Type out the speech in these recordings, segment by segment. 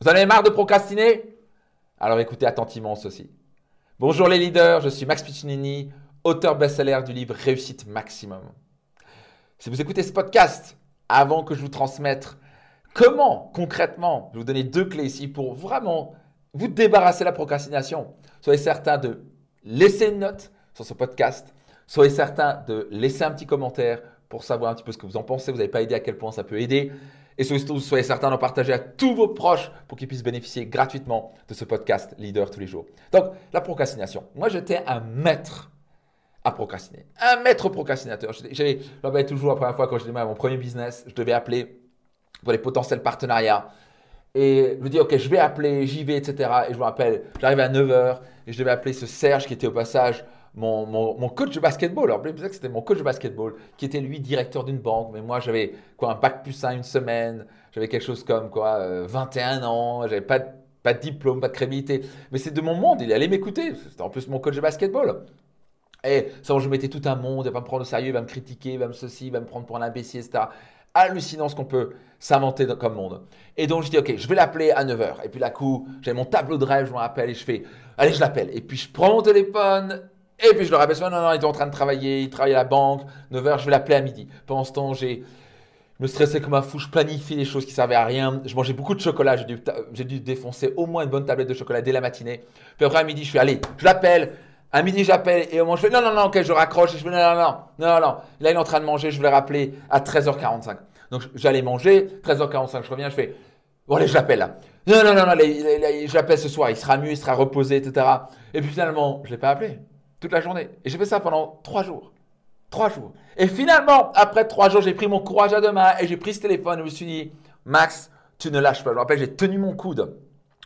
Vous en avez marre de procrastiner? Alors écoutez attentivement ceci. Bonjour les leaders, je suis Max Piccinini, auteur best-seller du livre Réussite Maximum. Si vous écoutez ce podcast avant que je vous transmette comment concrètement, je vais vous donner deux clés ici pour vraiment vous débarrasser de la procrastination. Soyez certain de laisser une note sur ce podcast. Soyez certain de laisser un petit commentaire pour savoir un petit peu ce que vous en pensez. Vous n'avez pas idée à quel point ça peut aider. Et surtout, soyez certain d'en partager à tous vos proches pour qu'ils puissent bénéficier gratuitement de ce podcast Leader tous les jours. Donc, la procrastination. Moi, j'étais un maître à procrastiner. Un maître procrastinateur. J'avais, toujours la première fois quand je démarrais mon premier business, je devais appeler pour les potentiels partenariats. Et je me dis, OK, je vais appeler, j'y vais, etc. Et je me rappelle, j'arrivais à 9h et je devais appeler ce Serge qui était au passage mon, mon, coach de basketball. Alors, que c'était mon coach de basketball, qui était lui directeur d'une banque. Mais moi, j'avais quoi, un bac plus 1 une semaine. J'avais quelque chose comme quoi, 21 euh, ans. J'avais pas pas de diplôme, pas de crédibilité. Mais c'est de mon monde. Il allait m'écouter. C'était en plus mon coach de basketball. Et ça, je mettais tout un monde. Il va me prendre au sérieux, il va me critiquer, il va me ceci, il va me prendre pour un imbécile, etc. Hallucinant ce qu'on peut s'inventer comme monde. Et donc, je dis, OK, je vais l'appeler à 9h. Et puis, là, coup, j'ai mon tableau de rêve, je me rappelle, et je fais, allez, je l'appelle. Et puis, je prends mon téléphone, et puis je le rappelle, non, non, il est en train de travailler, il travaille à la banque, 9h, je vais l'appeler à midi. Pendant ce temps, j'ai me stressais comme un fou, je planifiais des choses qui servaient à rien. Je mangeais beaucoup de chocolat, j'ai dû, dû défoncer au moins une bonne tablette de chocolat dès la matinée. Puis après à midi, je fais, allez, je l'appelle. À midi, j'appelle et au moment, je fais, non, non, non, ok, je raccroche et je fais, non, non, non, non, non. Là, il est en train de manger, je vais le rappeler à 13h45. Donc j'allais manger, 13h45, je reviens, je fais, bon, allez, je l'appelle là. Non, non, non, non, je l'appelle ce soir, il sera mieux, il sera reposé, etc. Et puis finalement, je ne l'ai pas appelé toute la journée. Et j'ai fait ça pendant trois jours. Trois jours. Et finalement, après trois jours, j'ai pris mon courage à deux mains et j'ai pris ce téléphone et je me suis dit, Max, tu ne lâches pas. Je me rappelle, j'ai tenu mon coude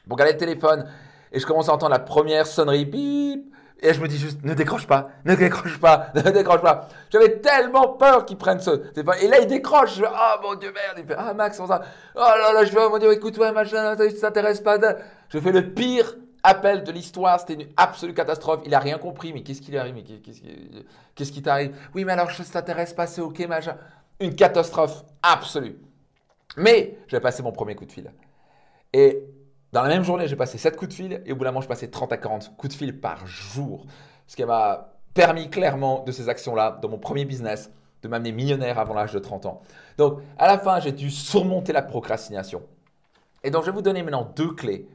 pour garder le téléphone et je commence à entendre la première sonnerie, bip, et je me dis juste, ne décroche pas, ne décroche pas, ne décroche pas. J'avais tellement peur qu'il prenne ce téléphone. Et là, il décroche. Je oh mon Dieu, merde. Il fait, ah Max, ça. Oh là là, je vais, oh mon Dieu, écoute, ouais, machin, ça t'intéresse pas. Je fais le pire appel de l'histoire, c'était une absolue catastrophe. Il a rien compris, mais qu'est-ce qui lui arrive Mais qu'est-ce qui, t'arrive? Oui, mais alors, ça t'intéresse pas, c'est ok, machin. Une catastrophe absolue. Mais j'ai passé mon premier coup de fil. Et dans la même journée, j'ai passé 7 coups de fil et au bout d'un moment, je passais 30 à 40 coups de fil par jour. Ce qui m'a permis clairement de ces actions-là, dans mon premier business, de m'amener millionnaire avant l'âge de 30 ans. Donc, à la fin, j'ai dû surmonter la procrastination. Et donc, je vais vous donner maintenant deux clés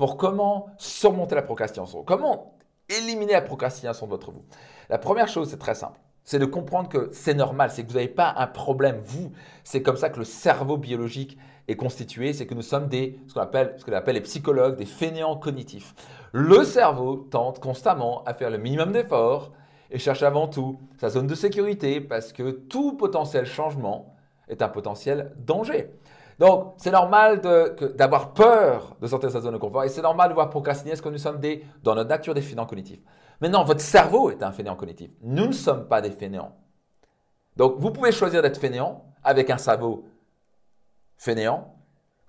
pour comment surmonter la procrastination, comment éliminer la procrastination de votre vous. La première chose, c'est très simple. C'est de comprendre que c'est normal, c'est que vous n'avez pas un problème, vous. C'est comme ça que le cerveau biologique est constitué, c'est que nous sommes des, ce qu'on appelle, ce qu'on appelle les psychologues, des fainéants cognitifs. Le cerveau tente constamment à faire le minimum d'efforts et cherche avant tout sa zone de sécurité parce que tout potentiel changement est un potentiel danger. Donc, c'est normal d'avoir peur de sortir de sa zone de confort et c'est normal de voir procrastiner parce que nous sommes des, dans notre nature des fainéants cognitifs. Maintenant, votre cerveau est un fainéant cognitif. Nous ne sommes pas des fainéants. Donc, vous pouvez choisir d'être fainéant avec un cerveau fainéant,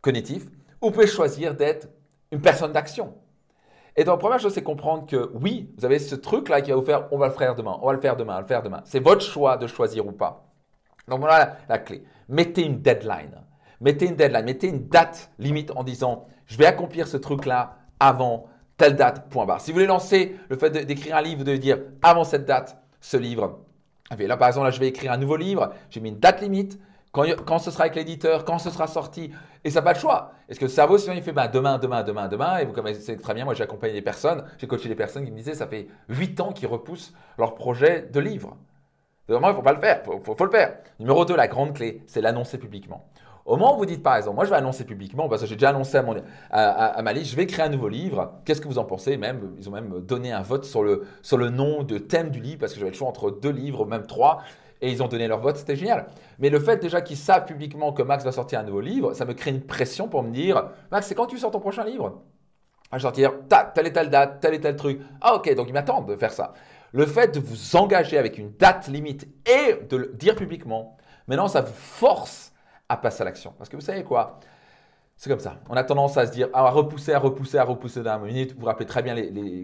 cognitif, ou vous pouvez choisir d'être une personne d'action. Et donc, première chose, c'est comprendre que oui, vous avez ce truc-là qui va vous faire, on va le faire demain, on va le faire demain, on va le faire demain. C'est votre choix de choisir ou pas. Donc, voilà la clé. Mettez une deadline. Mettez une deadline, mettez une date limite en disant je vais accomplir ce truc-là avant telle date, point barre. Si vous voulez lancer le fait d'écrire un livre, vous devez dire avant cette date, ce livre. Là, par exemple, là, je vais écrire un nouveau livre, j'ai mis une date limite, quand, quand, ce sera avec l'éditeur, quand ce sera sorti, et ça n'a pas le choix. Est-ce que le cerveau, sinon, il fait ben, demain, demain, demain, demain, et vous connaissez très bien, moi j'ai accompagné des personnes, j'ai coaché des personnes qui me disaient, ça fait 8 ans qu'ils repoussent leur projet de livre. Vraiment, il ne faut pas le faire, il faut, faut, le faire. Numéro 2, la grande clé, c'est l'annoncer publiquement. Au moment où vous dites par exemple, moi je vais annoncer publiquement, parce que j'ai déjà annoncé à, mon, à, ma liste, je vais créer un nouveau livre, qu'est-ce que vous en pensez même? Ils ont même donné un vote sur le, sur le nom de thème du livre, parce que j'avais le choix entre deux livres, même trois, et ils ont donné leur vote, c'était génial. Mais le fait déjà qu'ils savent publiquement que Max va sortir un nouveau livre, ça me crée une pression pour me dire, Max, c'est quand tu sors ton prochain livre? Vais sortir telle et telle date, tel et tel truc. Ah ok, donc ils m'attendent de faire ça. Le fait de vous engager avec une date limite et de le dire publiquement, maintenant ça vous force à passer à l'action. Parce que vous savez quoi? C'est comme ça. On a tendance à se dire, à repousser, à repousser, à repousser d'un minute. Vous vous rappelez très bien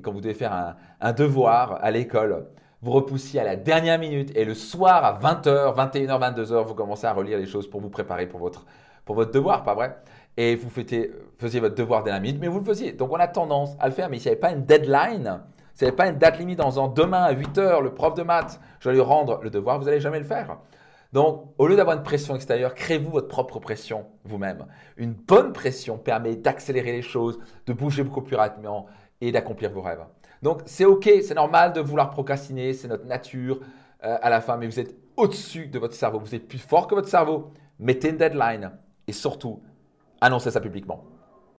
quand vous devez faire un, devoir à l'école. Vous repoussiez à la dernière minute et le soir à 20h, 21h, 22h, vous commencez à relire les choses pour vous préparer pour votre, pour votre devoir, pas vrai? Et vous faisiez votre devoir dès la minute, mais vous le faisiez. Donc on a tendance à le faire, mais s'il n'y avait pas une deadline, s'il n'y avait pas une date limite en disant demain à 8 heures, le prof de maths, je vais lui rendre le devoir, vous n'allez jamais le faire. Donc, au lieu d'avoir une pression extérieure, créez-vous votre propre pression vous-même. Une bonne pression permet d'accélérer les choses, de bouger beaucoup plus rapidement et d'accomplir vos rêves. Donc, c'est OK, c'est normal de vouloir procrastiner, c'est notre nature euh, à la fin, mais vous êtes au-dessus de votre cerveau, vous êtes plus fort que votre cerveau. Mettez une deadline et surtout, annoncez ça publiquement.